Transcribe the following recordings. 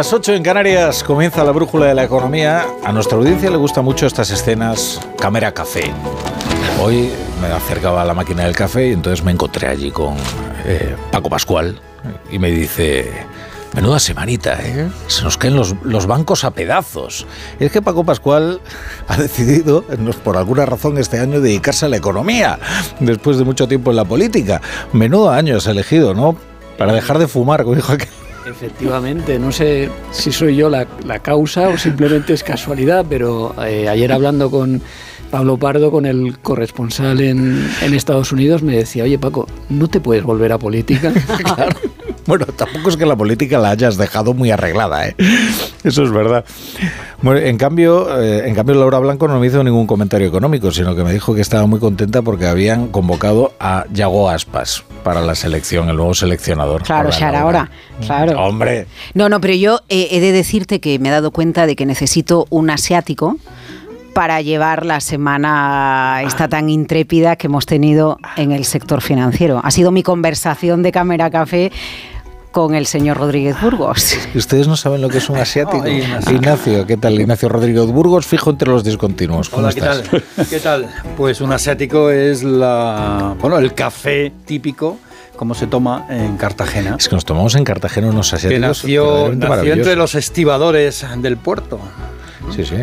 Las 9, a las 8 en Canarias comienza la brújula de la economía. A nuestra audiencia le gustan mucho estas escenas cámara café. Hoy me acercaba a la máquina del café y entonces me encontré allí con eh, Paco Pascual y me dice, menuda semanita, ¿eh? se nos caen los, bancos a pedazos. Es que Paco Pascual ha decidido, por alguna razón este año, dedicarse a la economía, después de mucho tiempo en la política. Menudo año has elegido, ¿no? Para dejar de fumar, como dijo aquel. Efectivamente, no sé si soy yo la, la causa o simplemente es casualidad, pero eh, ayer hablando con Pablo Pardo, con el corresponsal en, en Estados Unidos, me decía, oye Paco, ¿no te puedes volver a política? claro. Bueno, tampoco es que la política la hayas dejado muy arreglada, ¿eh? Eso es verdad. Bueno, en cambio, eh, en cambio Laura Blanco no me hizo ningún comentario económico, sino que me dijo que estaba muy contenta porque habían convocado a Yago Aspas para la selección, el nuevo seleccionador. Claro, Shara, Laura. ahora. Claro. Hombre, No, no, pero yo eh, he de decirte que me he dado cuenta de que necesito un asiático para llevar la semana esta tan intrépida que hemos tenido en el sector financiero. Ha sido mi conversación de Cámara Café con el señor Rodríguez Burgos. ustedes no saben lo que es un asiático. Ay, Ignacio. Ignacio, ¿qué tal? Ignacio Rodríguez Burgos, fijo entre los discontinuos. ¿Cómo Hola, ¿qué estás? tal? ¿Qué tal? Pues un asiático es la, bueno, el café típico como se toma en Cartagena. Es que nos tomamos en Cartagena unos Que asiáticos. nació, verdaderamente nació maravillosos. entre los estibadores del puerto. Sí, sí,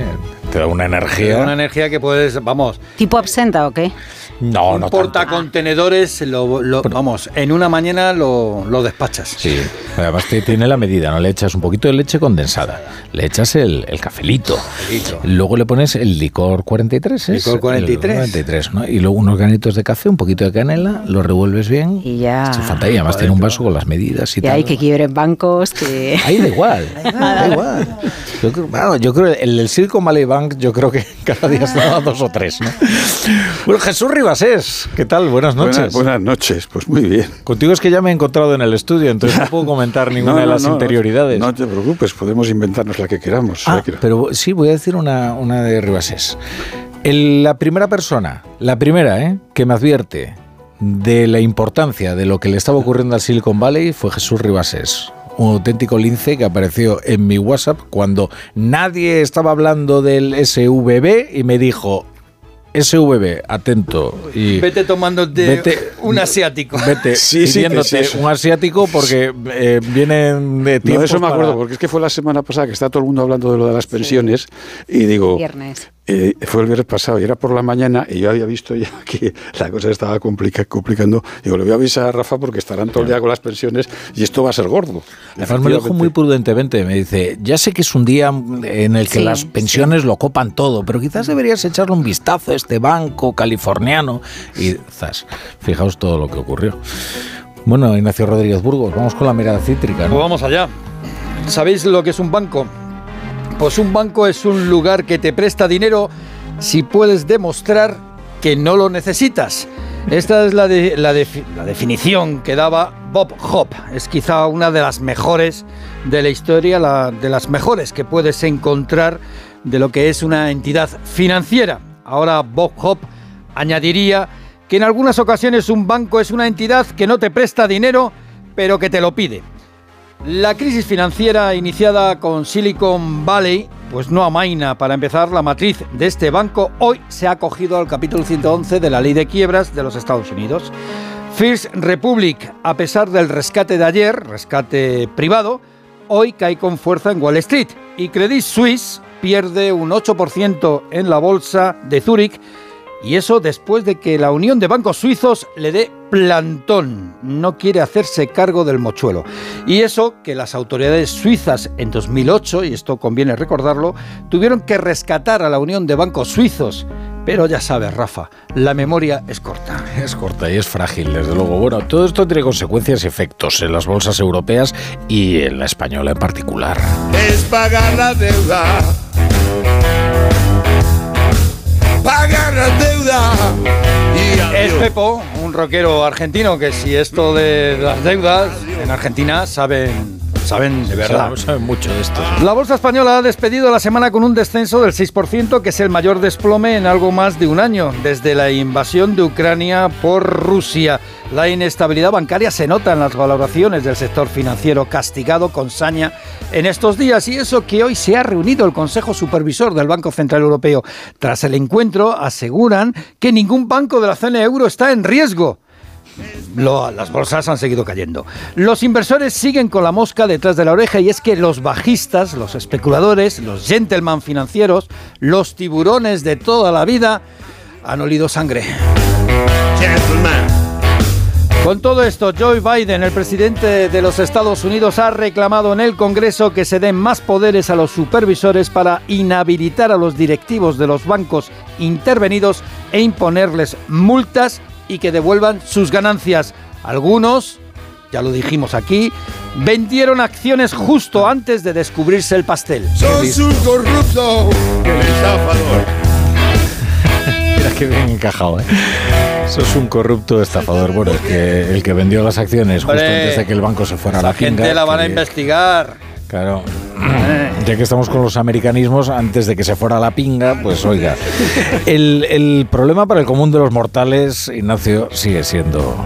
te da una Te energía. da Una energía que puedes, vamos, ¿Tipo absenta o qué? No, un no tanto. portacontenedores, lo, lo- vamos, en una mañana lo, lo despachas. Sí, además te- tiene la medida, ¿no? Le echas un poquito de leche condensada, le echas el, el cafelito, Cafelito. luego le pones el licor 43, ¿es? Licor 43. El 43, ¿no? Y luego unos granitos de café, un poquito de canela, lo revuelves bien. Y ya. Es fantástico, además tiene un vaso con las medidas y Y tal. hay que quiebren bancos, que... Ahí da igual, da igual. Yo creo, bueno, yo creo el, el Silicon Valley Bank, yo creo que cada día está a dos o tres, ¿no? Bueno, Jesús Ribasés, ¿qué tal? Buenas noches. Buenas, buenas noches, pues muy bien. Contigo es que ya me he encontrado en el estudio, entonces no puedo comentar ninguna No, de las no, interioridades. No te preocupes, podemos inventarnos la que queramos. Ah, la que- pero sí, voy a decir una, una de Ribasés. El- la primera persona, la primera, ¿eh? que me advierte de la importancia de lo que le estaba ocurriendo al Silicon Valley fue Jesús Ribasés. Un auténtico lince que apareció en mi WhatsApp cuando nadie estaba hablando del SVB y me dijo, SVB, atento. Y Vete tomándote Vete- un asiático. Vete Sí, pidiéndote sí, un asiático porque eh, vienen de No, tiempo. de eso me acuerdo, porque es que fue la semana pasada que está todo el mundo hablando de lo de las pensiones y digo, Viernes. Eh, fue el viernes pasado y era por la mañana y yo había visto ya que la cosa estaba complica- complicando. Digo, le voy a avisar a Rafa porque estarán todo el día con las pensiones y esto va a ser gordo. Además me lo dijo muy prudentemente, me dice, ya sé que es un día en el que Sí, las pensiones lo copan todo, pero quizás deberías echarle un vistazo a este banco californiano y zas, fijaos todo lo que ocurrió. Bueno, Ignacio Rodríguez Burgos, vamos con la mirada cítrica, Pues ¿no? vamos allá. ¿Sabéis lo que es un banco? Pues un banco es un lugar que te presta dinero si puedes demostrar que no lo necesitas. Esta es la, la defi- la definición que daba Bob Hope. Es quizá una de las mejores de la historia, de las mejores que puedes encontrar de lo que es una entidad financiera. Ahora Bob Hope añadiría que en algunas ocasiones un banco es una entidad que no te presta dinero, pero que te lo pide. La crisis financiera iniciada con Silicon Valley, pues no amaina. Para empezar, la matriz de este banco hoy se ha acogido al capítulo 111 de la ley de quiebras de los Estados Unidos. First Republic, a pesar del rescate de ayer, rescate privado, hoy cae con fuerza en Wall Street y Credit Suisse pierde un 8% en la bolsa de Zúrich y eso después de que la Unión de Bancos Suizos le dé plantón. No quiere hacerse cargo del mochuelo. Y eso que las autoridades suizas en 2008, y esto conviene recordarlo, tuvieron que rescatar a la Unión de Bancos Suizos. Pero ya sabes, Rafa, la memoria es corta. Es corta y es frágil, desde luego. Bueno, todo esto tiene consecuencias y efectos en las bolsas europeas y en la española en particular. es pagar la deuda pagar la deuda. Y Es adiós. Pepo, un rockero argentino que si esto de las deudas en Argentina saben, saben de verdad. Saben mucho de esto. La bolsa española ha despedido la semana con un descenso del 6%, que es el mayor desplome en algo más de un año, desde la invasión de Ucrania por Rusia. La inestabilidad bancaria se nota en las valoraciones del sector financiero, castigado con saña en estos días, y eso que hoy se ha reunido el Consejo Supervisor del Banco Central Europeo. Tras el encuentro, aseguran que ningún banco de la zona euro está en riesgo. Lo- las bolsas han seguido cayendo. Los inversores siguen con la mosca detrás de la oreja y es que los bajistas, los especuladores, los gentleman financieros, los tiburones de toda la vida han olido sangre. Gentleman. Con todo esto, Joe Biden, el presidente de los Estados Unidos, ha reclamado en el Congreso que se den más poderes a los supervisores para inhabilitar a los directivos de los bancos intervenidos e imponerles multas y que devuelvan sus ganancias. Algunos, ya lo dijimos aquí, vendieron acciones justo antes de descubrirse el pastel. Sos un corrupto. El estafador. Mira qué bien encajado, ¿eh? Sos un corrupto estafador. Bueno, es que el que vendió las acciones justo Hombre, antes de que el banco se fuera a la La gente pinga, la van a que- investigar. Claro. Ya que estamos con los americanismos, antes de que se fuera la pinga, pues oiga. El, el problema para el común de los mortales, Ignacio, sigue siendo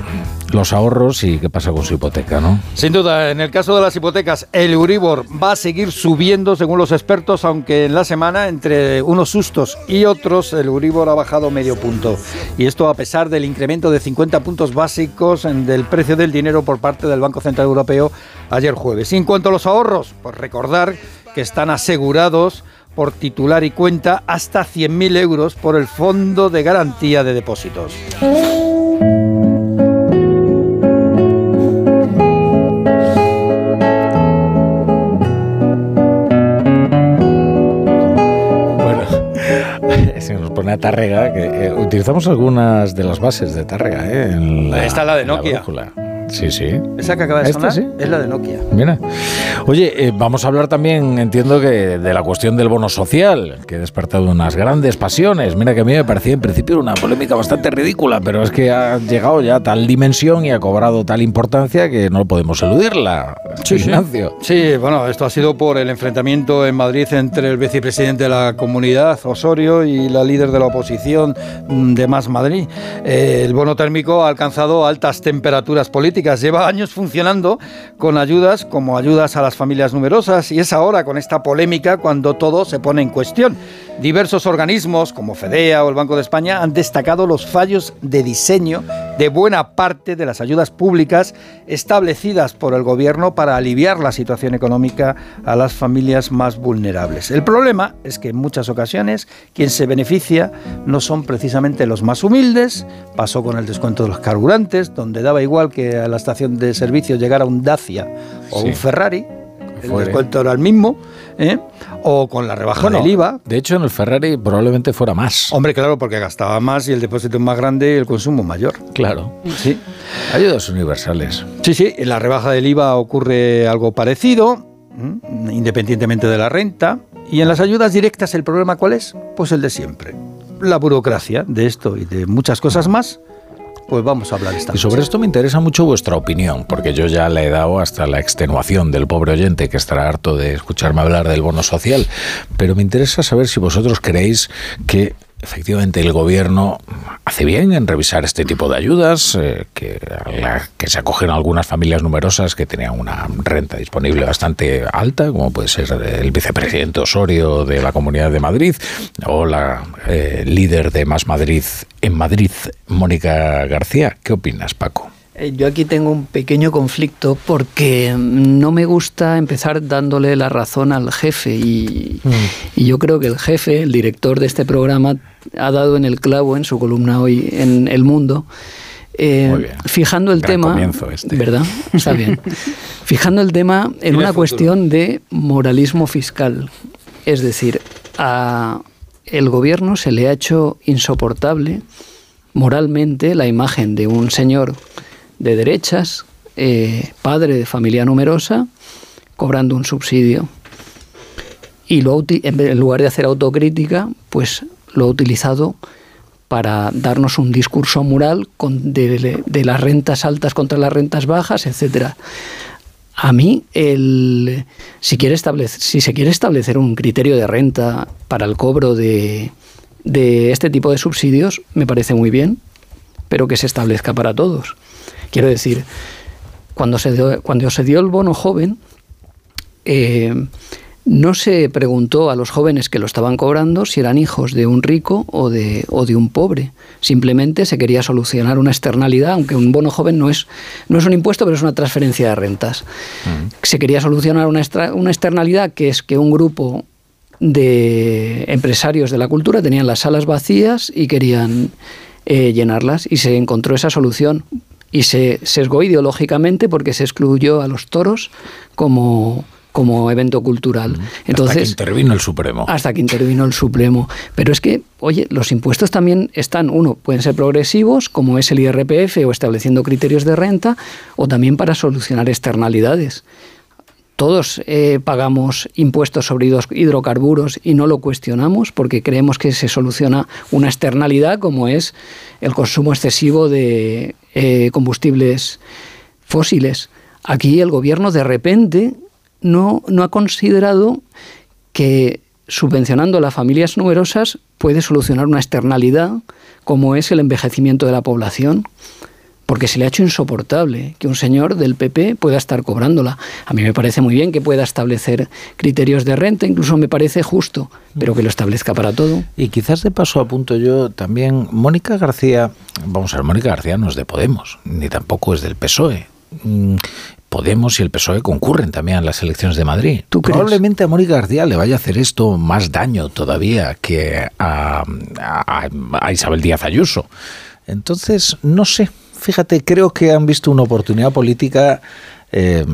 los ahorros y qué pasa con su hipoteca, ¿no? Sin duda, en el caso de las hipotecas, el Euribor va a seguir subiendo según los expertos, aunque en la semana, entre unos sustos y otros, el Euribor ha bajado medio punto. Y esto a pesar del incremento de 50 puntos básicos en- del precio del dinero por parte del Banco Central Europeo ayer jueves. Y en cuanto a los ahorros, pues recordar que están asegurados por titular y cuenta hasta 100.000 euros por el Fondo de Garantía de Depósitos. Pone a Tárrega, que eh, utilizamos algunas de las bases de Tárrega, ¿eh? En Esta es la de Nokia. Sí, sí. Esa que acaba de ¿Esta sonar sí? es la de Nokia. Mira. Oye, eh, vamos a hablar también, entiendo que de la cuestión del bono social, que ha despertado unas grandes pasiones. Mira que a mí me parecía en principio una polémica bastante ridícula, pero es que ha llegado ya a tal dimensión y ha cobrado tal importancia que no podemos eludirla. Ignacio. Sí, bueno, esto ha sido por el enfrentamiento en Madrid entre el vicepresidente de la comunidad, Osorio, y la líder de la oposición mm, de Más Madrid. Eh, el bono térmico ha alcanzado altas temperaturas políticas. Lleva años funcionando con ayudas como ayudas a las familias numerosas y es ahora con esta polémica cuando todo se pone en cuestión. Diversos organismos como FEDEA o el Banco de España han destacado los fallos de diseño de buena parte de las ayudas públicas establecidas por el gobierno para aliviar la situación económica a las familias más vulnerables. El problema es que en muchas ocasiones quien se beneficia no son precisamente los más humildes. Pasó con el descuento de los carburantes, donde daba igual que a la estación de servicio llegara un Dacia o Sí. un Ferrari. El descuento era el mismo, ¿eh? o con la rebaja Bueno, del IVA. De hecho, en el Ferrari probablemente fuera más. Hombre, claro, porque gastaba más y el depósito es más grande y el consumo mayor. Claro. Sí. Ayudas universales. Sí, sí, en la rebaja del IVA ocurre algo parecido, independientemente de la renta. Y en las ayudas directas, ¿el problema cuál es? Pues el de siempre. La burocracia de esto y de muchas cosas más, pues vamos a hablar esta Y sobre noche. esto me interesa mucho vuestra opinión, porque yo ya le he dado hasta la extenuación del pobre oyente que estará harto de escucharme hablar del bono social, pero me interesa saber si vosotros creéis que efectivamente el gobierno hace bien en revisar este tipo de ayudas, eh, que, a la que se acogen algunas familias numerosas que tenían una renta disponible bastante alta, como puede ser el vicepresidente Osorio de la Comunidad de Madrid o la eh, líder de Más Madrid en Madrid, Mónica García. ¿Qué opinas, Paco? Eh, Yo aquí tengo un pequeño conflicto porque no me gusta empezar dándole la razón al jefe y, y yo creo que el jefe, el director de este programa, ha dado en el clavo en su columna hoy en El Mundo. eh, Muy bien. fijando el Gran tema, comienzo este. ¿verdad? Está bien. Fijando el tema en una futuro. cuestión de moralismo fiscal, es decir, a el gobierno se le ha hecho insoportable moralmente la imagen de un señor de derechas, eh, padre de familia numerosa, cobrando un subsidio. Y lo en lugar de hacer autocrítica, pues lo ha utilizado para darnos un discurso moral con- de, de las rentas altas contra las rentas bajas, etcétera. A mí, el, si, quiere establecer, si se quiere establecer un criterio de renta para el cobro de, de este tipo de subsidios, me parece muy bien, pero que se establezca para todos. Quiero decir, cuando se dio, cuando se dio el bono joven, eh, no se preguntó a los jóvenes que lo estaban cobrando si eran hijos de un rico o de, o de un pobre. Simplemente se quería solucionar una externalidad, aunque un bono joven no es, no es un impuesto, pero es una transferencia de rentas. Se quería solucionar una, extra- una externalidad que es que un grupo de empresarios de la cultura tenían las salas vacías y querían eh, llenarlas y se encontró esa solución y se sesgó ideológicamente porque se excluyó a los toros como, como evento cultural. Hasta que Entonces, intervino el Supremo. hasta que intervino el Supremo. Pero es que, oye, los impuestos también están, uno, pueden ser progresivos, como es el IRPF o estableciendo criterios de renta, o también para solucionar externalidades. Todos eh, pagamos impuestos sobre hidrocarburos y no lo cuestionamos porque creemos que se soluciona una externalidad como es el consumo excesivo de eh, combustibles fósiles. Aquí el gobierno de repente no, no ha considerado que subvencionando a las familias numerosas puede solucionar una externalidad como es el envejecimiento de la población. Porque se le ha hecho insoportable que un señor del PP pueda estar cobrándola. A mí me parece muy bien que pueda establecer criterios de renta, incluso me parece justo, pero que lo establezca para todo. Y quizás de paso apunto yo también, Mónica García, vamos a ver, Mónica García no es de Podemos, ni tampoco es del PSOE. Podemos y el PSOE concurren también a las elecciones de Madrid. ¿Tú crees? Probablemente a Mónica García le vaya a hacer esto más daño todavía que a, a- a Isabel Díaz Ayuso. Entonces, no sé, fíjate, creo que han visto una oportunidad política eh,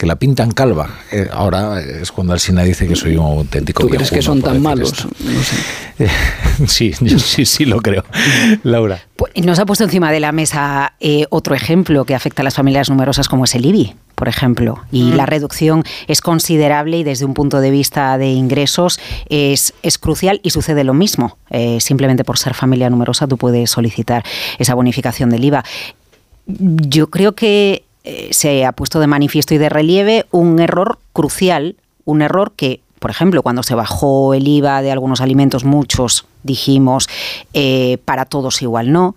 que la pintan calva. Eh, ahora es cuando Alsina dice que soy un auténtico ¿Tú crees que son tan malos? esto. No sé. Eh, Sí, yo sí, sí lo creo. Laura. Pues nos ha puesto encima de la mesa eh, otro ejemplo que afecta a las familias numerosas como es el IBI, por ejemplo. Y la reducción es considerable y desde un punto de vista de ingresos es, es crucial y sucede lo mismo. Eh, simplemente por ser familia numerosa tú puedes solicitar esa bonificación del IVA. Yo creo que eh, se ha puesto de manifiesto y de relieve un error crucial, un error que, por ejemplo, cuando se bajó el IVA de algunos alimentos, muchos dijimos, eh, para todos igual no.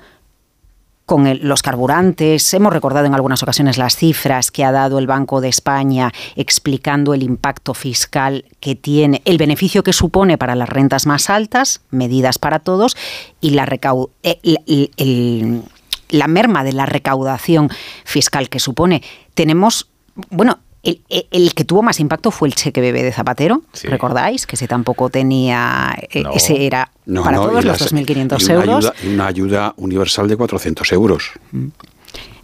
Con los carburantes, hemos recordado en algunas ocasiones las cifras que ha dado el Banco de España explicando el impacto fiscal que tiene, el beneficio que supone para las rentas más altas, medidas para todos, y la recau- eh, el- la merma de la recaudación fiscal que supone. Tenemos, bueno, el, el- el que tuvo más impacto fue el cheque bebé de Zapatero, Sí. ¿recordáis? Que ese tampoco tenía, eh, No. ese era No, para no, todos los las- 2.500 y una euros. Ayuda, una ayuda universal de 400 euros.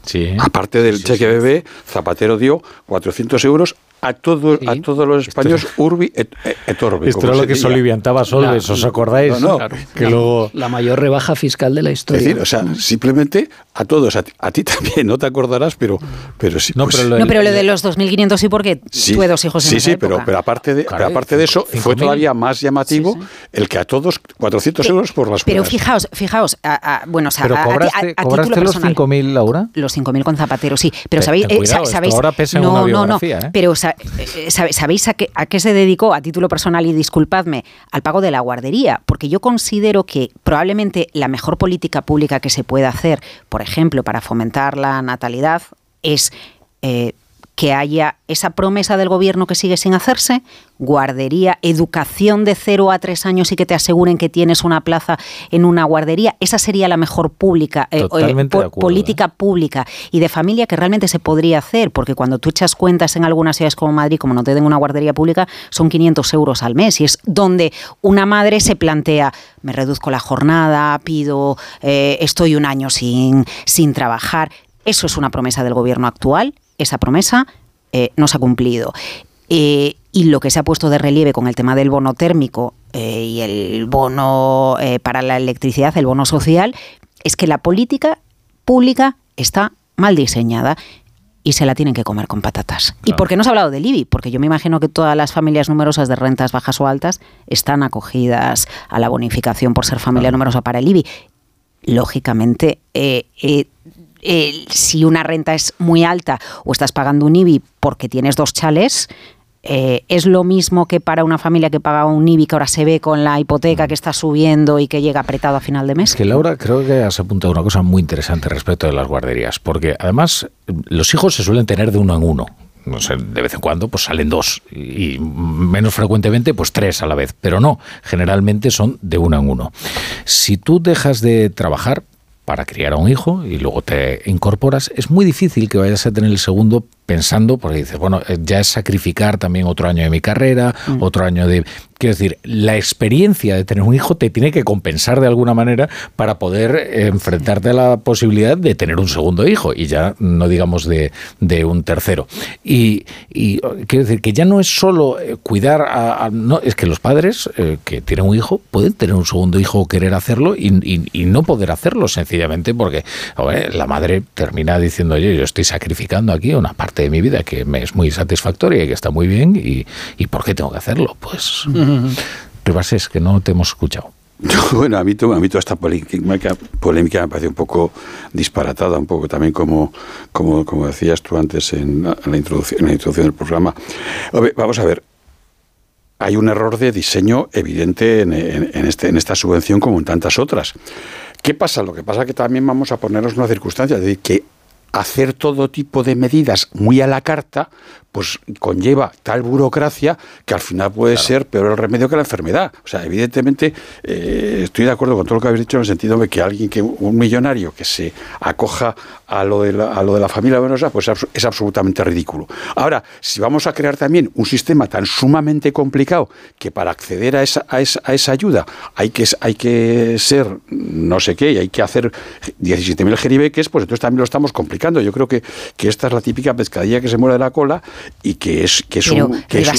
Sí. Aparte del cheque bebé, Zapatero dio 400 euros a, todos Sí. a todos los españoles urbi et, et orbi. Esto era lo que soliviantaba Solves, La- ¿os acordáis? No, no. Claro. Que la, luego... la mayor rebaja fiscal de la Es historia. decir, o sea, simplemente a todos, a ti, a ti también, no te acordarás, pero, pero sí. No, pues- pero lo- No, pero lo de los 2.500 sí porque Sí, tuve dos hijos en sí, esa sí, época. pero, pero aparte de, Claro, pero aparte de eso, fue todavía más llamativo Sí, sí. el que a todos 400 euros por las Pero fijaos, fijaos, a- a- bueno, o sea, ¿Pero cobraste, a- cobraste los personal. 5.000, Laura? Los 5.000 con Zapatero, sí. Pero sabéis, eh, esto sabéis ahora pesa en no, una no, no. biografía, ¿eh? Pero sa- sabe- sabéis a qué, a qué se dedicó a título personal y disculpadme al pago de la guardería, porque yo considero que probablemente la mejor política pública que se puede hacer, por ejemplo, para fomentar la natalidad, es eh, que haya esa promesa del gobierno que sigue sin hacerse, guardería, educación de 0 a 3 años y que te aseguren que tienes una plaza en una guardería, esa sería la mejor pública, eh, eh, po- acuerdo, política pública y de familia que realmente se podría hacer, porque cuando tú echas cuentas en algunas ciudades como Madrid, como no te den una guardería pública, son 500 euros al mes y es donde una madre se plantea, me reduzco la jornada, pido, eh, estoy un año sin, sin trabajar. Eso es una promesa del gobierno actual, esa promesa eh, no se ha cumplido. Eh, y lo que se ha puesto de relieve con el tema del bono térmico eh, y el bono para la electricidad, el bono social, es que la política pública está mal diseñada y se la tienen que comer con patatas. ¿Y Claro. por qué no se ha hablado del IBI? Porque yo me imagino que todas las familias numerosas de rentas bajas o altas están acogidas a la bonificación por ser familia numerosa para el IBI. lógicamente, eh, eh, si una renta es muy alta o estás pagando un IBI porque tienes dos chales, eh, es lo mismo que para una familia que paga un IBI que ahora se ve con la hipoteca que está subiendo y que llega apretado a final de mes. Es que Laura creo que has apuntado una cosa muy interesante respecto de las guarderías, porque además los hijos se suelen tener de uno en uno. No sé, de vez en cuando pues salen dos y menos frecuentemente pues tres a la vez, pero no, generalmente son de uno en uno. Si tú dejas de trabajar para criar a un hijo y luego te incorporas, es muy difícil que vayas a tener el segundo pensando, porque dices, bueno, eh, ya es sacrificar también otro año de mi carrera, otro año de... Quiero decir, la experiencia de tener un hijo te tiene que compensar de alguna manera para poder enfrentarte a la posibilidad de tener un segundo hijo y ya no digamos de, de un tercero. Y, y, quiero decir que ya no es solo eh, cuidar a... a- no, es que los padres eh, que tienen un hijo pueden tener un segundo hijo o querer hacerlo y, y- y no poder hacerlo sencillamente porque la madre termina diciendo, oye, yo estoy sacrificando aquí una parte de mi vida que me es muy satisfactoria y que está muy bien y, y ¿por qué tengo que hacerlo? Pues... Rivas, es que no te hemos escuchado. Bueno, a mí, to- a mí toda esta polémica, polémica me parece un poco disparatada, un poco también como, como, como decías tú antes en la, en la introducción, en la introducción del programa. A ver, Vamos a ver, hay un error de diseño evidente en, en- en este, en esta subvención como en tantas otras. ¿Qué pasa? Lo que pasa es que también vamos a ponernos una circunstancia, es decir, que hacer todo tipo de medidas muy a la carta, pues conlleva tal burocracia que al final puede ser peor el remedio que la enfermedad. O sea, evidentemente eh, estoy de acuerdo con todo lo que habéis dicho en el sentido de que alguien que un millonario que se acoja a lo de la, a lo de la familia numerosa, pues es absolutamente ridículo. Ahora, si vamos a crear también un sistema tan sumamente complicado que para acceder a esa, a esa, a esa ayuda hay que, hay que ser no sé qué y hay que hacer 17.000 geribeques, pues entonces también lo estamos complicando. Yo creo que, que esta es la típica pescadilla que se muere de la cola y que es, que es Pero, un... Que es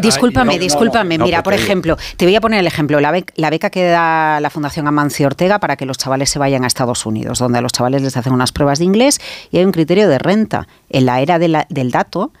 discúlpame, no, discúlpame. no, Mira, por ejemplo, te voy a poner el ejemplo, la, bec- la beca que da la Fundación Amancio Ortega para que los chavales se vayan a Estados Unidos, donde a los chavales les hacen unas pruebas de inglés y hay un criterio de renta. En la era de la- del dato,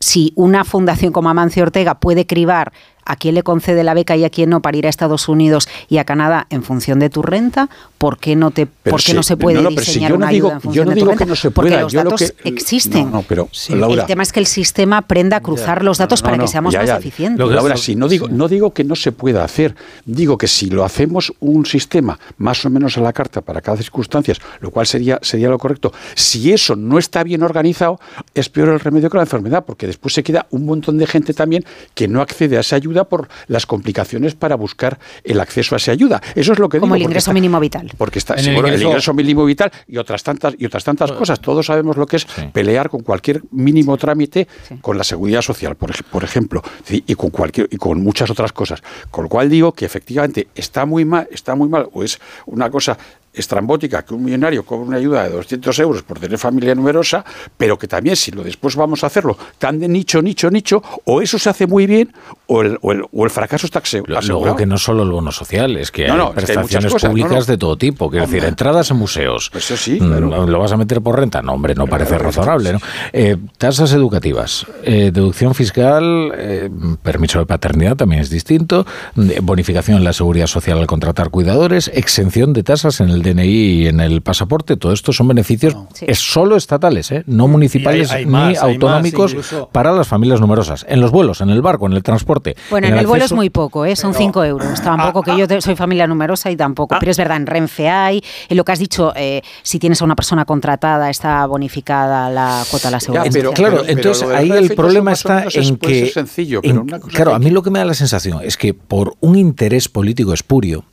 si una fundación como Amancio Ortega puede cribar a quién le concede la beca y a quién no para ir a Estados Unidos y a Canadá en función de tu renta, ¿por qué no te Pero por qué sí, no se puede no, no, pero si diseñar no una digo- ayuda en yo función no de tu digo renta? que no se Porque pueda, los yo lo datos que- existen. No, no, pero, el, Laura- tema es que el sistema aprenda a cruzar los datos No, para no, que seamos ya, más ya. eficientes. Lo que- Laura, si no digo, no digo que no se pueda hacer, digo que si lo hacemos un sistema más o menos a la carta para cada circunstancia, lo cual sería, sería lo correcto, si eso no está bien organizado, es peor el remedio que la enfermedad, porque después se queda un montón de gente también que no accede a esa ayuda por las complicaciones para buscar el acceso a esa ayuda. Eso es lo que Como digo. el ingreso está- mínimo vital. Porque está En el sí, bueno, el, ingreso- ingreso mínimo vital y otras tantas y otras tantas cosas. Todos sabemos lo que es pelear con cualquier mínimo trámite con la seguridad social, por, por ejemplo, y con cualquier y con muchas otras cosas. Con lo cual digo que efectivamente está muy mal, está muy mal o es una cosa estrambótica que un millonario cobre una ayuda de 200 euros por tener familia numerosa, pero que también si lo después vamos a hacerlo tan de nicho, nicho, nicho, o eso se hace muy bien o el, o el, o el fracaso está asegurado. Luego que no solo el bono social, es que No, hay no, es que hay muchas prestaciones cosas, públicas no. de todo tipo. Quiero decir, entradas en museos. Pues eso sí, Mm, claro. ¿Lo vas a meter por renta? No, hombre, no parece razonable. ¿no? Eh, tasas educativas, eh, deducción fiscal, eh, permiso de paternidad también es distinto, eh, bonificación en la seguridad social al contratar cuidadores, exención de tasas en el DNI y en el pasaporte. Todo esto son beneficios Sí. es solo estatales, ¿eh? no municipales hay ni más, hay más, autonómicos para las familias numerosas. En los vuelos, en el barco, en el transporte. Bueno, en, el, vuelo es muy poco, ¿eh? son 5 euros. Tampoco que yo te- soy familia numerosa y tampoco. Pero es verdad, en Renfe hay. En lo que has dicho, eh, si tienes a una persona contratada, está bonificada la cuota de la seguridad. pero- social. Claro, Pero- entonces ahí el problema está en que... sencillo, en- pero una cosa claro, que- a mí lo que me da la sensación es que por un interés político espurio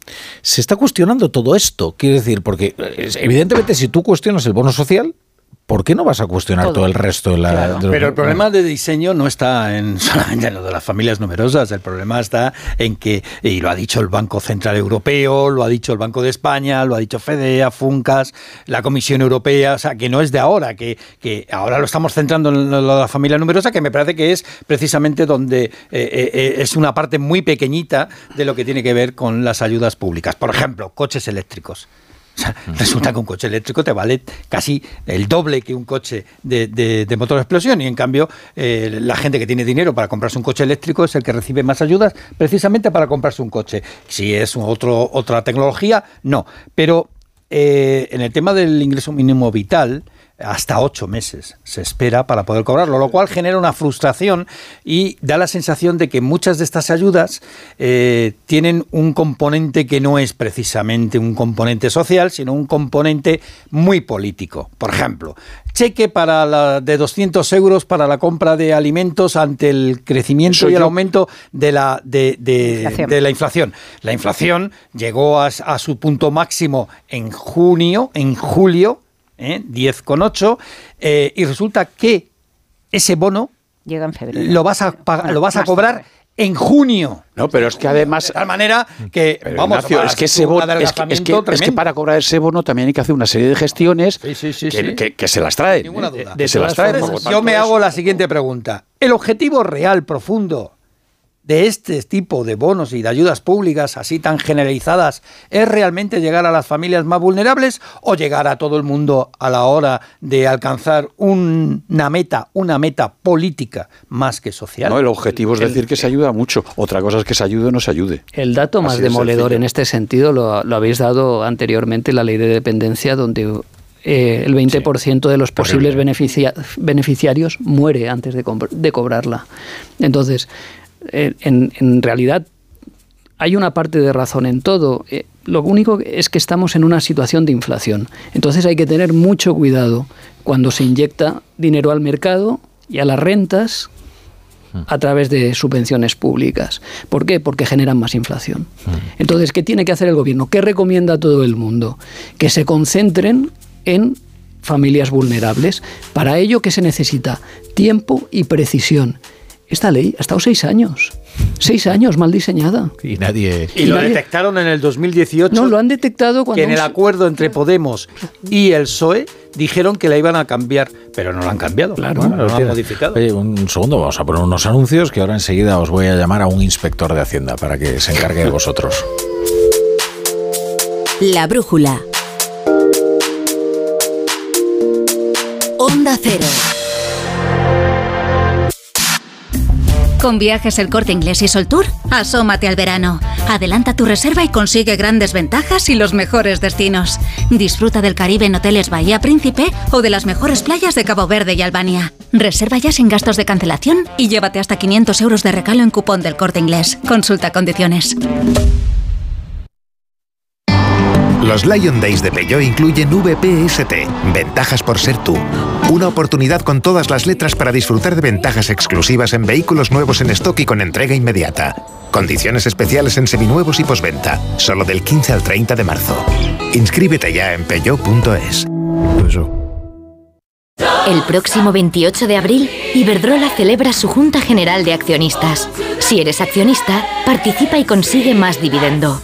se está cuestionando todo esto. Quiero decir, porque eh, evidentemente si tú cuestionas el bono social, ¿por qué no vas a cuestionar todo, Todo. el resto de la... de Pero el problema de diseño no está en solamente en lo de las familias numerosas, el problema está en que, y lo ha dicho el Banco Central Europeo, lo ha dicho el Banco de España, lo ha dicho FEDEA, FUNCAS, la Comisión Europea, o sea, que no es de ahora, que, que ahora lo estamos centrando en lo de la familia numerosa, que me parece que es precisamente donde eh, eh, eh, es una parte muy pequeñita de lo que tiene que ver con las ayudas públicas. Por ejemplo, coches eléctricos. O sea, resulta que un coche eléctrico te vale casi el doble que un coche de, motor de explosión y en cambio eh, la gente que tiene dinero para comprarse un coche eléctrico es el que recibe más ayudas precisamente para comprarse un coche. Si es otro, otra tecnología, no. Pero eh, en el tema del ingreso mínimo vital, hasta ocho meses se espera para poder cobrarlo, lo cual genera una frustración y da la sensación de que muchas de estas ayudas eh, tienen un componente que no es precisamente un componente social, sino un componente muy político. Por ejemplo, cheque para la, de 200 euros para la compra de alimentos ante el crecimiento y el yo- aumento de la, de, de- Inflación. de la inflación. La inflación llegó a, a su punto máximo en junio, en julio, ¿eh? 10,8, eh, y resulta que ese bono Llega en febrero. lo vas a, pagar- lo vas a cobrar tarde. en junio. No, pero es que además... De tal manera que, Pero, vamos, Ignacio, para es que ese bono, es que, es, que, adelgazamiento es que tremendo. para cobrar ese bono también hay que hacer una serie de gestiones Sí, sí, sí, que, sí. que- que se las traen. Ninguna ¿eh? duda. Se las traen. Yo me hago la siguiente pregunta. ¿El objetivo real, profundo, de este tipo de bonos y de ayudas públicas así tan generalizadas es realmente llegar a las familias más vulnerables o llegar a todo el mundo a la hora de alcanzar un- una meta, una meta política más que social? No, el objetivo es decir que se ayuda mucho. Otra cosa es que se ayude o no se ayude. El dato más Así demoledor en este sentido lo, lo habéis dado anteriormente en la ley de dependencia, donde eh, el 20% de los posibles beneficia- beneficiarios muere antes de, de cobrarla. Entonces, en, realidad hay una parte de razón en todo. Eh, lo único es que estamos en una situación de inflación. Entonces hay que tener mucho cuidado cuando se inyecta dinero al mercado y a las rentas a través de subvenciones públicas. ¿Por qué? Porque generan más inflación. Entonces, ¿qué tiene que hacer el gobierno? ¿Qué recomienda a todo el mundo? Que se concentren en familias vulnerables. Para ello, ¿qué se necesita? Tiempo y precisión. Esta ley ha estado seis años. Seis años mal diseñada. Y nadie... y lo nadie- detectaron en el 2018. No, lo han detectado cuando... que en el acuerdo entre Podemos y el PSOE dijeron que la iban a cambiar, pero no la han cambiado. Claro. no la han modificado. Oye, un segundo, vamos a poner unos anuncios que ahora enseguida os voy a llamar a un inspector de Hacienda para que se encargue de vosotros. La brújula. Onda Cero. Con viajes El Corte Inglés y Soltour, asómate al verano. Adelanta tu reserva y consigue grandes ventajas y los mejores destinos. Disfruta del Caribe en hoteles Bahía Príncipe o de las mejores playas de Cabo Verde y Albania. Reserva ya sin gastos de cancelación y llévate hasta 500 euros de regalo en cupón del Corte Inglés. Consulta condiciones. Los Lion Days de Peugeot incluyen VPST, ventajas por ser tú. Una oportunidad con todas las letras para disfrutar de ventajas exclusivas en vehículos nuevos en stock y con entrega inmediata. Condiciones especiales en seminuevos y posventa, solo del 15 al 30 de marzo. Inscríbete ya en peugeot.es. El próximo 28 de abril, Iberdrola celebra su Junta General de Accionistas. Si eres accionista, participa y consigue más dividendo.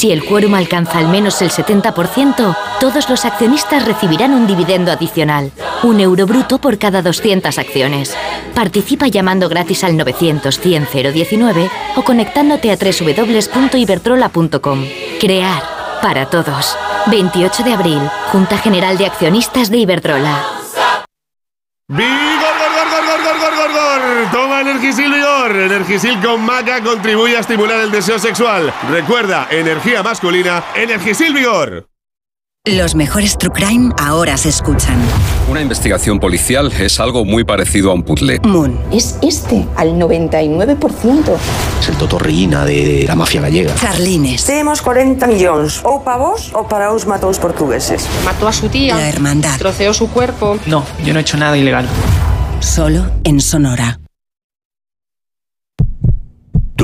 Si el quórum alcanza al menos el 70%, todos los accionistas recibirán un dividendo adicional, un euro bruto por cada 200 acciones. Participa llamando gratis al 900 100 019 o conectándote a www.iberdrola.com. Crear para todos. 28 de abril, Junta General de Accionistas de Iberdrola. ¡Vigor, Toma Energisil Vigor. Energisil con maca contribuye a estimular el deseo sexual. Recuerda, energía masculina, Energisil Vigor. Los mejores True Crime ahora se escuchan. Una investigación policial es algo muy parecido a un puzzle. Moon. Es este, al 99%. Es el totorrillina de la mafia gallega. Carlines. Temos 40 millóns, ou para vos ou para os matou os portugueses. Mató a su tía. La Hermandad. Troceó su cuerpo. No, yo no he hecho nada ilegal. Solo en Sonora.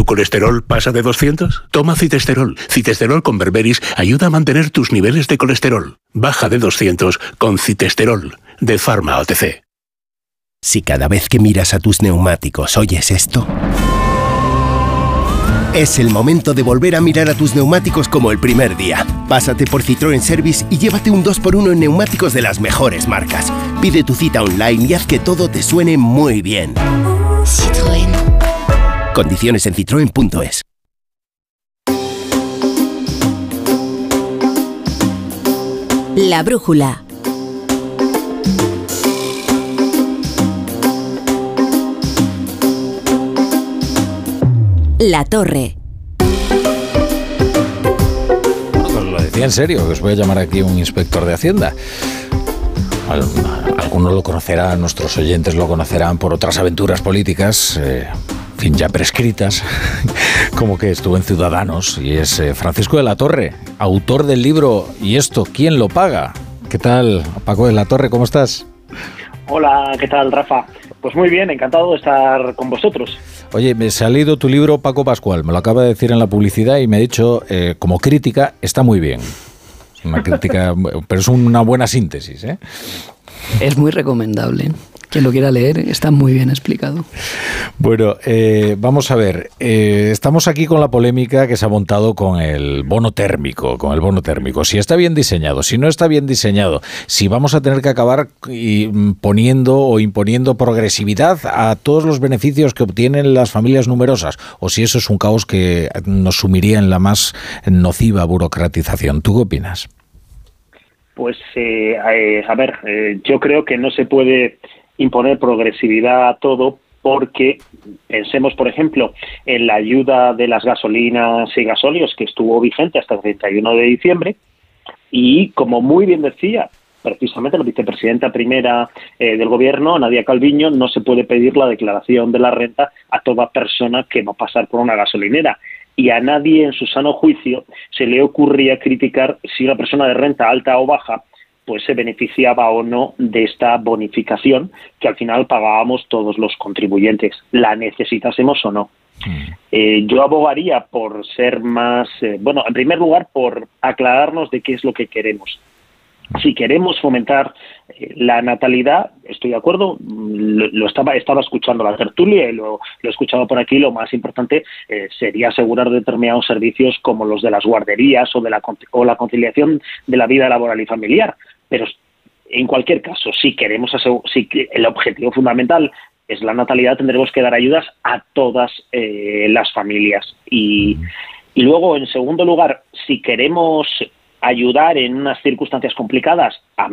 ¿Tu colesterol pasa de 200? Toma citesterol. Citesterol con berberis ayuda a mantener tus niveles de colesterol. Baja de 200 con citesterol de Pharma OTC. Si cada vez que miras a tus neumáticos oyes esto, es el momento de volver a mirar a tus neumáticos como el primer día. Pásate por Citroën Service y llévate un 2x1 en neumáticos de las mejores marcas. Pide tu cita online y haz que todo te suene muy bien. Citroën. Condiciones en citroen.es. La brújula. La torre. Os lo decía en serio, que os voy a llamar aquí un inspector de Hacienda. Algunos lo conocerán, nuestros oyentes lo conocerán por otras aventuras políticas, eh, fin, ya prescritas, como que estuvo en Ciudadanos, y es eh, Francisco de la Torre, autor del libro ¿Y esto quién lo paga? ¿Qué tal, Paco de la Torre? ¿Cómo estás? Hola, ¿qué tal, Rafa? Pues muy bien, encantado de estar con vosotros. Oye, me ha leído tu libro Paco Pascual, me lo acaba de decir en la publicidad y me ha dicho, eh, como crítica, está muy bien. Una crítica, pero es una buena síntesis, ¿eh? Es muy recomendable. Quien lo quiera leer, está muy bien explicado. Bueno, eh, vamos a ver. Eh, estamos aquí con la polémica que se ha montado con el bono térmico, con el bono térmico. Si está bien diseñado, si no está bien diseñado, si vamos a tener que acabar poniendo o imponiendo progresividad a todos los beneficios que obtienen las familias numerosas, o si eso es un caos que nos sumiría en la más nociva burocratización. ¿Tú qué opinas? Pues, eh, a ver, yo creo que no se puede imponer progresividad a todo porque pensemos, por ejemplo, en la ayuda de las gasolinas y gasóleos que estuvo vigente hasta el 31 de diciembre y, como muy bien decía precisamente la vicepresidenta primera eh, del gobierno, Nadia Calviño, no se puede pedir la declaración de la renta a toda persona que no pasar por una gasolinera. Y a nadie en su sano juicio se le ocurría criticar si una persona de renta alta o baja pues se beneficiaba o no de esta bonificación que al final pagábamos todos los contribuyentes, la necesitásemos o no. Mm. Eh, yo abogaría por ser más, eh, bueno, en primer lugar, por aclararnos de qué es lo que queremos. Si queremos fomentar eh, la natalidad, estoy de acuerdo, lo, estaba, estaba escuchando la tertulia y lo, he escuchado por aquí, lo más importante sería asegurar determinados servicios como los de las guarderías o, de la, o la conciliación de la vida laboral y familiar. Pero en cualquier caso, si queremos si el objetivo fundamental es la natalidad, tendremos que dar ayudas a todas eh, las familias. Y, luego, en segundo lugar, si queremos ayudar en unas circunstancias complicadas a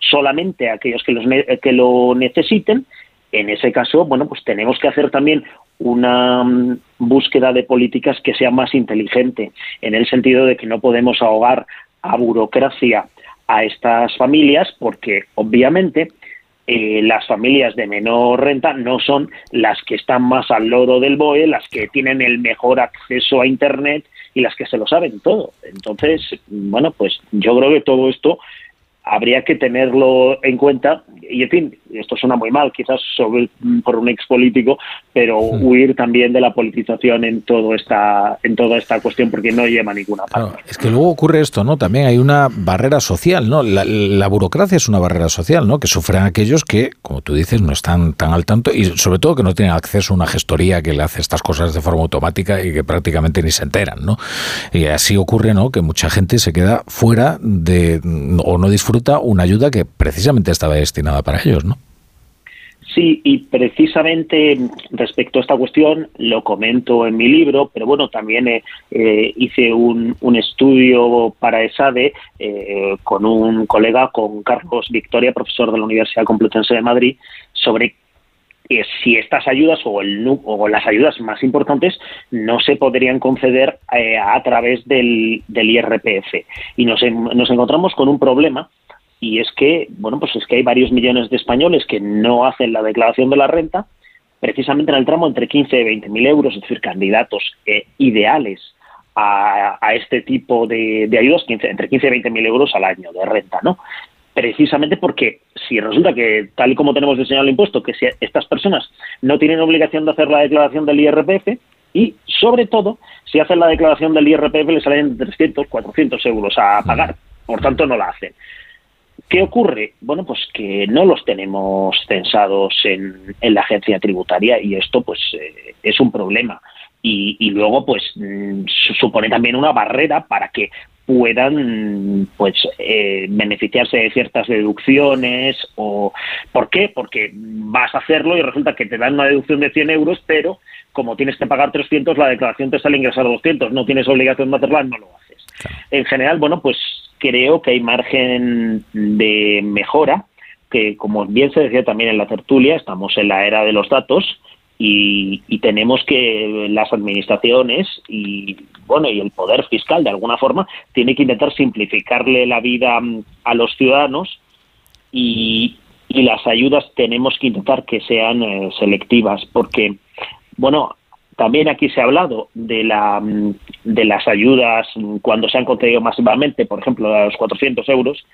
solamente a aquellos que, los, que lo necesiten, en ese caso, bueno, pues tenemos que hacer también una mm, búsqueda de políticas que sea más inteligente, en el sentido de que no podemos ahogar a burocracia a estas familias porque obviamente eh, las familias de menor renta no son las que están más al loro del BOE, las que tienen el mejor acceso a Internet y las que se lo saben todo. Entonces, bueno, pues yo creo que todo esto habría que tenerlo en cuenta y en fin, esto suena muy mal quizás sobre, por un ex político, pero huir también de la politización en todo esta en toda esta cuestión porque no lleva a ninguna parte. es que luego ocurre esto, ¿no? También hay una barrera social, ¿no? La, burocracia es una barrera social, ¿no? Que sufren aquellos que, como tú dices, no están tan al tanto y sobre todo que no tienen acceso a una gestoría que le hace estas cosas de forma automática y que prácticamente ni se enteran, ¿no? Y así ocurre, ¿no? Que mucha gente se queda fuera de o no disfruta una ayuda que precisamente estaba destinada para ellos, ¿no? Sí, y precisamente respecto a esta cuestión lo comento en mi libro, pero bueno, también eh, eh, hice un, estudio para ESADE eh, con un colega, con Carlos Victoria, profesor de la Universidad Complutense de Madrid, sobre si estas ayudas o, el, o las ayudas más importantes no se podrían conceder a través del, del IRPF. Y nos, nos encontramos con un problema y es que, bueno, pues es que hay varios millones de españoles que no hacen la declaración de la renta, precisamente en el tramo entre 15 y 20 mil euros, es decir, candidatos eh, ideales a, este tipo de, ayudas, entre 15 y 20 mil euros al año de renta, ¿no? Precisamente porque si resulta que, tal y como tenemos diseñado el impuesto, que si estas personas no tienen obligación de hacer la declaración del IRPF, y sobre todo, si hacen la declaración del IRPF les salen 300, 400 euros a pagar, por tanto no la hacen. ¿Qué ocurre? Bueno, pues que no los tenemos censados en, la agencia tributaria y esto pues eh, es un problema. Y, luego pues mm, supone también una barrera para que puedan pues eh, beneficiarse de ciertas deducciones o ¿por qué? Porque vas a hacerlo y resulta que te dan una deducción de 100 euros pero como tienes que pagar 300 la declaración te sale ingresar 200 no tienes obligación de hacerla no lo haces en general bueno pues creo que hay margen de mejora, que como bien se decía también en la tertulia, estamos en la era de los datos y, y, tenemos que las administraciones y bueno y el poder fiscal de alguna forma tiene que intentar simplificarle la vida mm, a los ciudadanos y, y las ayudas tenemos que intentar que sean eh, selectivas porque bueno también aquí se ha hablado de, la, mm, de las ayudas cuando se han concedido masivamente, por ejemplo, a los 400 euros,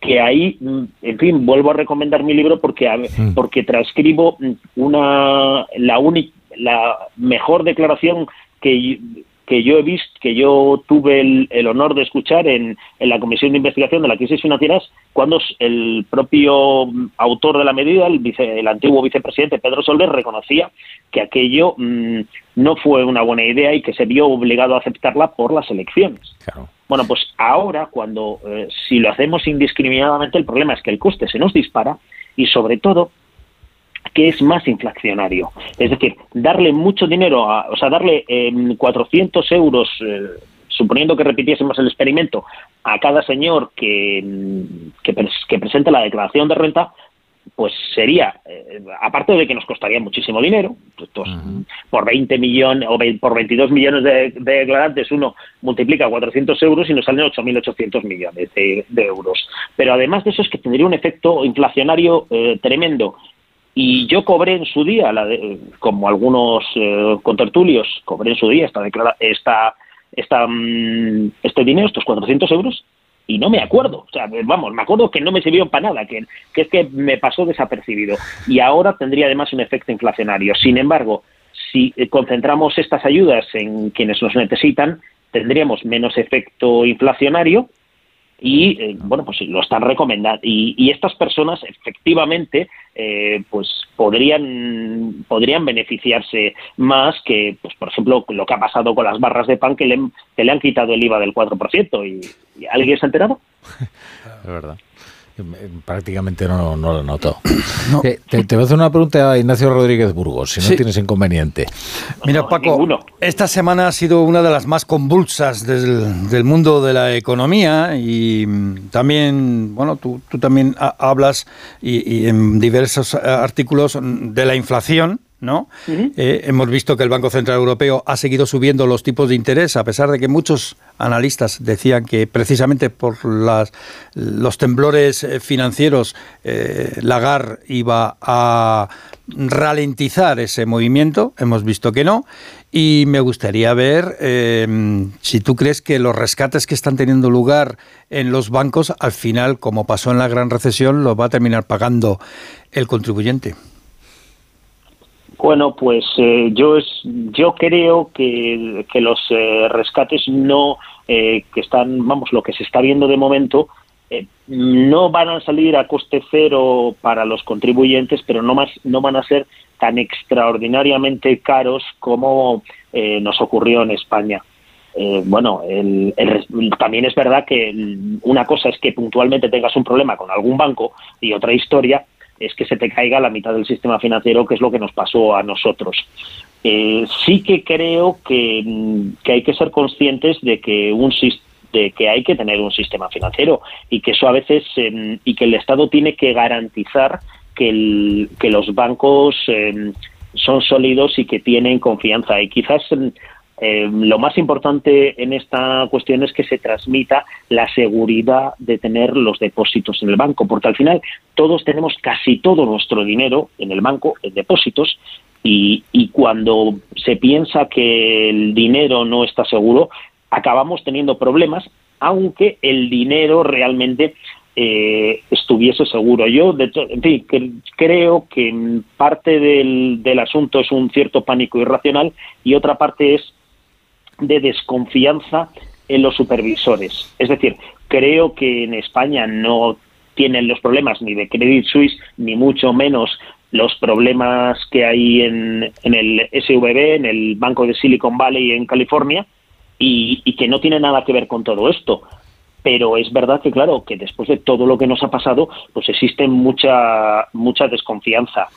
que ahí, mm, en fin, vuelvo a recomendar mi libro porque, porque transcribo una, la, la mejor declaración que, que yo he visto, que yo tuve el, honor de escuchar en, en, la Comisión de Investigación de la Crisis Financieras, cuando el propio autor de la medida, el, vice, el antiguo vicepresidente Pedro Solver, reconocía que aquello mm, no fue una buena idea y que se vio obligado a aceptarla por las elecciones. Bueno, pues ahora, cuando eh, si lo hacemos indiscriminadamente, el problema es que el coste se nos dispara y sobre todo que es más inflacionario. Es decir, darle mucho dinero, o sea, darle 400 em, euros, eh, suponiendo que repitiésemos el experimento, a cada señor que, que, que presente la declaración de renta, pues sería, eh, aparte de que nos costaría muchísimo dinero, pues, por 20 millones o por 22 millones de, declarantes uno multiplica 400 euros y nos salen 8.800 millones de, euros. Pero además de eso es que tendría un efecto inflacionario eh, tremendo y yo cobré en su día, la como algunos eh, contertulios, cobré en su día esta, esta, esta, mm, este dinero, estos 400 euros, y no me acuerdo. O sea, vamos, me acuerdo que no me sirvió para nada, que, que es que me pasó desapercibido. Y ahora tendría además un efecto inflacionario. Sin embargo, si eh, concentramos estas ayudas en quienes nos necesitan, tendríamos menos efecto inflacionario y eh, bueno pues lo están recomendando y, estas personas efectivamente eh, pues podrían podrían beneficiarse más que pues por ejemplo lo que ha pasado con las barras de pan que le, que le han quitado el IVA del 4% y, y alguien se ha enterado es verdad Prácticamente no, lo noto. Eh, te, voy a hacer una pregunta a Ignacio Rodríguez Burgos, si no tienes inconveniente. Mira, Paco, esta semana ha sido una de las más convulsas del, mundo de la economía y también, bueno, tú, también hablas y en diversos artículos de la inflación ¿no? Eh, hemos visto que el Banco Central Europeo ha seguido subiendo los tipos de interés, a pesar de que muchos analistas decían que precisamente por las, los temblores eh, financieros eh, Lagarde iba a ralentizar ese movimiento. Hemos visto que no. Y me gustaría ver em, si tú crees que los rescates que están teniendo lugar en los bancos, al final, como pasó en la gran recesión, los va a terminar pagando el contribuyente. Bueno, pues eh, yo es, yo creo que, que los eh, rescates no eh, que están, vamos, lo que se está viendo de momento no van a salir a coste cero para los contribuyentes, pero no más no van a ser tan extraordinariamente caros como nos ocurrió en España. bueno, también es verdad que una cosa es que puntualmente tengas un problema con algún banco y otra historia es que se te caiga la mitad del sistema financiero, que es lo que nos pasó a nosotros. Eh, sí que creo que, mm, que, hay que ser conscientes de que un de que hay que tener un sistema financiero y que eso a veces em, y que el Estado tiene que garantizar que, el, que los bancos em, son sólidos y que tienen confianza y quizás em, eh, lo más importante en esta cuestión es que se transmita la seguridad de tener los depósitos en el banco, porque al final todos tenemos casi todo nuestro dinero en el banco, en depósitos, y, cuando se piensa que el dinero no está seguro, acabamos teniendo problemas, aunque el dinero realmente eh, estuviese seguro. Yo, de en fin, creo que parte del asunto es un cierto pánico irracional y otra parte es de desconfianza en los supervisores. Es decir, creo que en España no tienen los problemas ni de Credit Suisse, ni mucho menos los problemas que hay en, en el SVB, en el Banco de Silicon Valley en California, y, que no tiene nada que ver con todo esto. Pero es verdad que, claro, que después de todo lo que nos ha pasado, pues existe mucha, mucha desconfianza.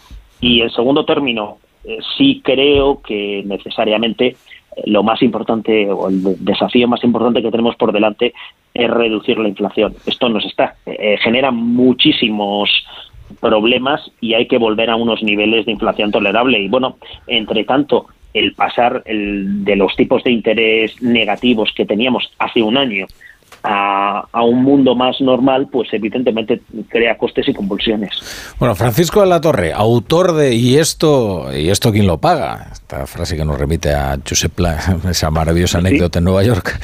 Y en segundo término, eh, sí creo que necesariamente lo más importante o el desafío más importante que tenemos por delante es reducir la inflación. Esto nos está eh, genera muchísimos problemas y hay que volver a unos niveles de inflación tolerable. Y bueno, entre tanto, el pasar el, de los tipos de interés negativos que teníamos hace un año a, a, un mundo más normal, pues evidentemente crea costes y convulsiones. Bueno, Francisco de la Torre, autor de ¿Y esto, y esto quién lo paga? Esta frase que nos remite a Josep Pla, esa maravillosa anécdota en Nueva York.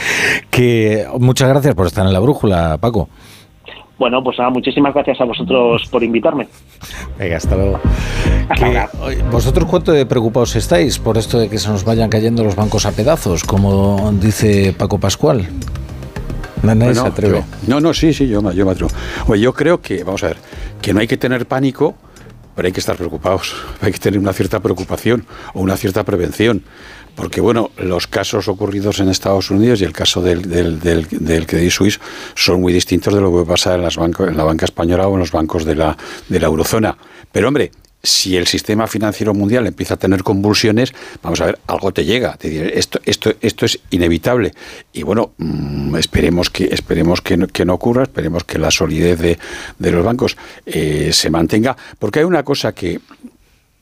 Que muchas gracias por estar en la brújula, Paco. Bueno, pues nada, muchísimas gracias a vosotros por invitarme. Venga, hasta luego. ¿Vosotros cuánto de preocupados estáis por esto de que se nos vayan cayendo los bancos a pedazos, como dice Paco Pascual? Nadie se atreve. no, no, sí, sí, yo, yo me atrevo. Oye, yo creo que, vamos a ver, que no hay que tener pánico, pero hay que estar preocupados. Hay que tener una cierta preocupación o una cierta prevención. Porque, bueno, los casos ocurridos en Estados Unidos y el caso del, del, del, del Credit Suisse son muy distintos de lo que pasar en, las en la banca española o en los bancos de la, de la eurozona. Pero, hombre, si el sistema financiero mundial empieza a tener convulsiones, vamos a ver, algo te llega. Esto, esto, esto es inevitable. Y bueno, mm, esperemos que, esperemos que no, que no ocurra, esperemos que la solidez de, de los bancos eh, se mantenga, porque hay una cosa que,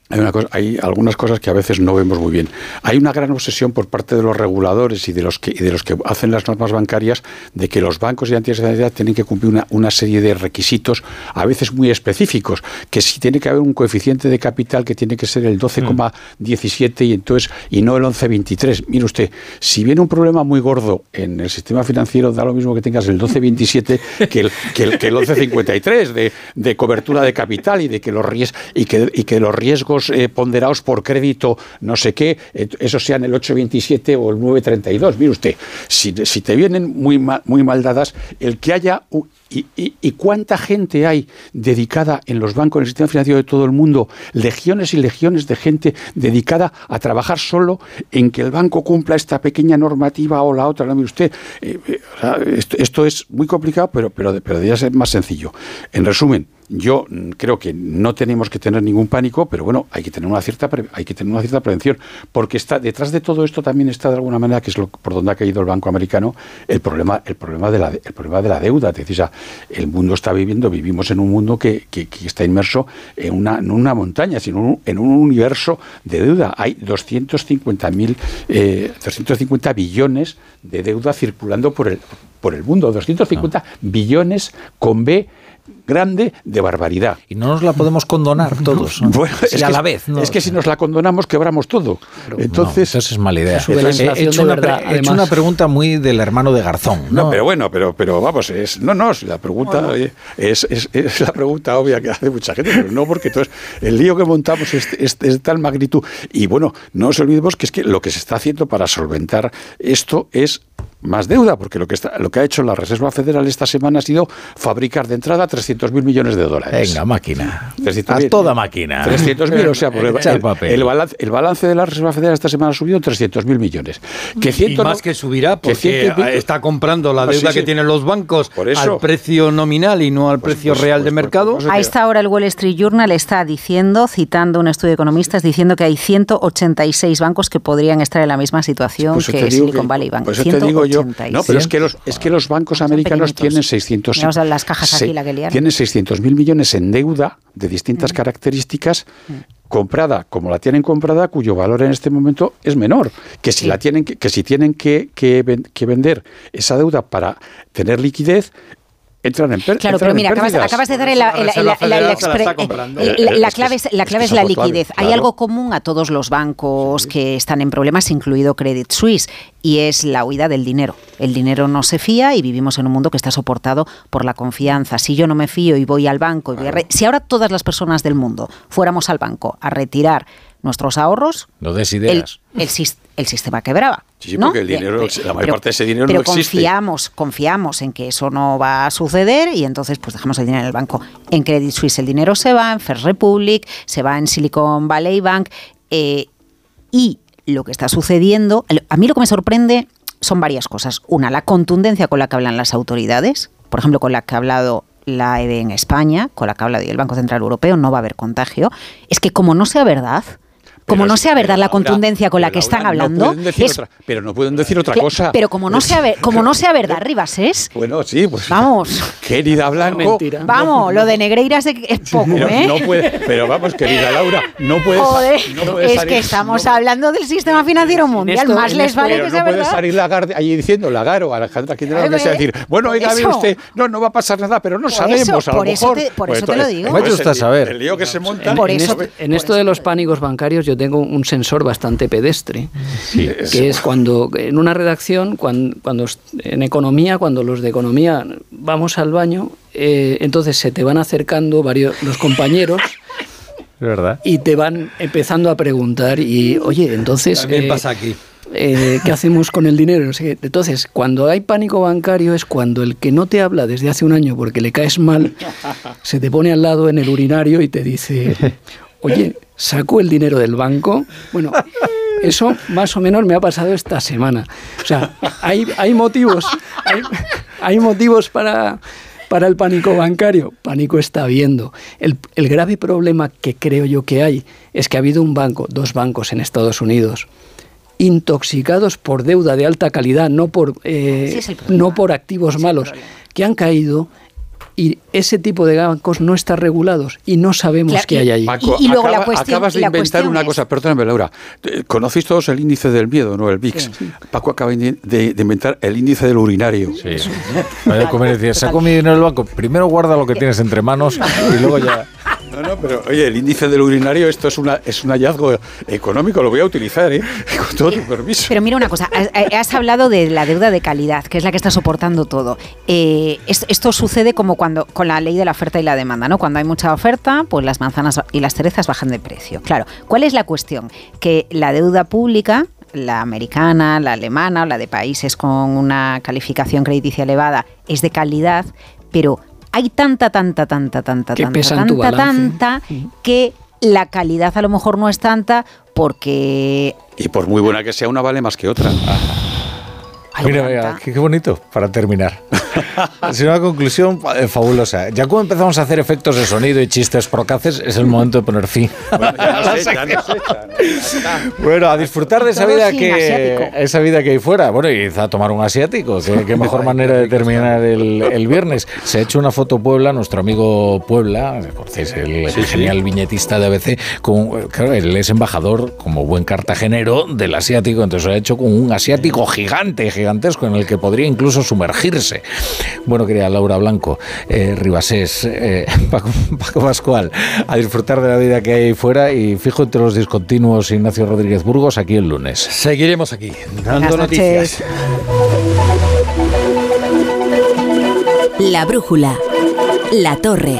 hay, una cosa, hay algunas cosas que a veces no vemos muy bien. Hay una gran obsesión por parte de los reguladores y de los que, y de los que hacen las normas bancarias de que los bancos y entidades tienen que cumplir una, una, serie de requisitos, a veces muy específicos, que si tiene que haber un coeficiente de capital que tiene que ser el 12,17 y entonces y no el 11,23. Mire usted, si viene un problema muy gordo en el sistema financiero, da lo mismo que tengas el 12,27 que el, que el, que el 11,53 de, de cobertura de capital y de que los ries, y que, y que los riesgos eh, ponderados por crédito, no sé qué, eh, eso sean el 827 o el 932. Mire usted, si, te vienen muy mal, muy mal dadas, el que haya... y, y, cuánta gente hay dedicada en los bancos, en el sistema financiero de todo el mundo? Legiones y legiones de gente dedicada a trabajar solo en que el banco cumpla esta pequeña normativa o la otra. No, usted, eh, eh, esto, es muy complicado, pero, pero, pero debería ser más sencillo. En resumen, yo creo que no tenemos que tener ningún pánico, pero bueno, hay que tener una cierta hay que tener una cierta prevención, porque está detrás de todo esto también está de alguna manera que es lo, por donde ha caído el banco americano el problema el problema de la el problema de la deuda, es decir, el mundo está viviendo, vivimos en un mundo que, que, que está inmerso en una no una montaña, sino un, en un universo de deuda. Hay 250.000 eh, 250 billones de deuda circulando por el por el mundo, 250 ah. billones con B grande de barbaridad. Y no nos la podemos condonar todos. ¿no? Bueno, es, a que, la vez. ¿no? es que si nos la condonamos, quebramos todo. Pero, entonces, no, es mala idea. Entonces, he, hecho una, verdad, he hecho una pregunta muy del hermano de Garzón. No, no pero bueno, pero, pero vamos, es, no, no, la pregunta bueno. es, es, es, la pregunta obvia que hace mucha gente, pero no porque entonces el lío que montamos es, es, de tal magnitud. Y bueno, no nos olvidemos que es que lo que se está haciendo para solventar esto es más deuda, porque lo que, está, lo que ha hecho la Reserva Federal esta semana ha sido fabricar de entrada 300.000 millones de dólares. Venga, máquina. A toda máquina. 300.000, o sea, por el, el, el, balance, el, balance, de la Reserva Federal esta semana ha subido 300.000 millones. Que ciento, y más que subirá porque que está comprando la deuda ah, sí, que sí. tienen los bancos por eso. al precio nominal y no al pues, precio pues, real pues, de mercado. A esta hora el Wall Street Journal está diciendo, citando un estudio de economistas, diciendo que hay 186 bancos que podrían estar en la misma situación que Silicon que, Valley Bank. Pues te digo yo, no, pero es que los, es que los bancos americanos tienen 600 Vamos a las cajas aquí, la que tienen 600 mil millones en deuda de distintas mm. características mm. comprada como la tienen comprada cuyo valor en este momento es menor que si sí. la tienen que, que si tienen que, que, que vender esa deuda para tener liquidez entran en pérdidas. Claro, pero mira, acabas, acabas, de dar el, el, el, la, clave es la, clave es la liquidez. Claro. Hay algo común a todos los bancos sí. que están en problemas, incluido Credit Suisse, y es la huida del dinero. El dinero no se fía y vivimos en un mundo que está soportado por la confianza. Si yo no me fío y voy al banco, y voy re... si ahora todas las personas del mundo fuéramos al banco a retirar nuestros ahorros, no des ideas. El, el, el sistema quebraba. Sí, sí ¿no? porque el dinero, pero, la mayor pero, parte de ese dinero pero no existe. Confiamos, confiamos en que eso no va a suceder y entonces pues dejamos el dinero en el banco. En Credit Suisse el dinero se va, en First Republic, se va en Silicon Valley Bank eh, y lo que está sucediendo, a mí lo que me sorprende son varias cosas. Una, la contundencia con la que hablan las autoridades, por ejemplo, con la que ha hablado la EB en España, con la que habla el Banco Central Europeo, no va a haber contagio. Es que como no sea verdad, como no sea verdad la contundencia con la que están no hablando, pueden decir es- otra- pero no pueden decir otra cosa. Pero como no sea, ver- como no sea verdad, Ribasés, Bueno, sí, pues. Vamos. Querida Blanco. vamos, lo de Negreiras es es poco, Pero ¿eh? no puede, pero vamos, querida Laura, no puedes. Joder, no puedes es salir- que estamos hablando del sistema financiero mundial, esto- más les esto- vale que no sea puede verdad. salir Lagarde allí diciendo Lagaro, Alejandra que sea decir, bueno, oiga, ve eso. usted, no, no va a pasar nada, pero no Por sabemos, eso, a lo por eso mejor. te- por Pues eso te lo digo. El- saber. El lío que se monta. Eso- en esto de los pánicos bancarios yo tengo un sensor bastante pedestre, que es cuando en una redacción, cuando, cuando en economía, cuando los de economía vamos al baño, eh, entonces se te van acercando varios los compañeros Es verdad. y te van empezando a preguntar y oye, entonces También eh, pasa aquí. eh, ¿qué hacemos con el dinero? Entonces, cuando hay pánico bancario es cuando el que no te habla desde hace un año porque le caes mal, se te pone al lado en el urinario y te dice, oye, ¿saco el dinero del banco? Bueno, eso más o menos me ha pasado esta semana. O sea, hay, hay motivos, hay, hay motivos para, para el pánico bancario. Pánico está habiendo. El, el grave problema que creo yo que hay es que ha habido un banco, dos bancos en Estados Unidos, intoxicados por deuda de alta calidad, no por, eh, no por activos malos, que han caído y ese tipo de bancos no están regulados y no sabemos Claro, qué y- hay allí. Paco, Y- y luego la acaba- cuestión- acabas y de la inventar cuestión una es- cosa, perdóname Laura. Eh, Conocéis todos el índice del miedo, ¿no? El VIX. Paco acaba de, de- inventar el índice del urinario. Sí. Vaya conveniencia. Saco mi dinero del banco. Primero guarda lo que tienes entre manos y luego ya. No, no, pero oye, el índice del urinario, esto es, una, es un hallazgo económico, lo voy a utilizar, ¿eh? Con todo tu permiso. Pero mira una cosa, has, has hablado de la deuda de calidad, que es la que está soportando todo. Eh, es- esto sucede como cuando con la ley de la oferta y la demanda, ¿no? Cuando hay mucha oferta, pues las manzanas y las cerezas bajan de precio. Claro, ¿cuál es la cuestión? Que la deuda pública la americana, la alemana o la de países con una calificación crediticia elevada es de calidad, pero hay tanta, tanta, tanta, tanta, Que tanta, pesa en tu tanta, tanta que la calidad a lo mejor no es tanta porque Y por muy buena que sea, una vale más que otra. Mira, mira, qué, qué bonito para terminar. Es una conclusión eh, fabulosa. Ya como empezamos a hacer efectos de sonido y chistes procaces, es el momento de poner fin. Bueno, a disfrutar de esa vida que esa vida que hay fuera. Bueno, y a tomar un asiático. Qué, qué mejor manera de terminar el, el viernes. Se ha hecho una foto Puebla, nuestro amigo Puebla, conocéis el genial viñetista de ABC, con, claro, él es embajador como buen cartagenero del asiático, entonces lo ha hecho con un asiático gigante, gigantesco, en el que podría incluso sumergirse. Bueno, querida Laura Blanco, eh, Ribasés, eh, Paco, Paco Pascual, a disfrutar de la vida que hay ahí fuera y fijo entre los discontinuos Ignacio Rodríguez Burgos aquí el lunes. Seguiremos aquí, dando noticias. La brújula. La torre.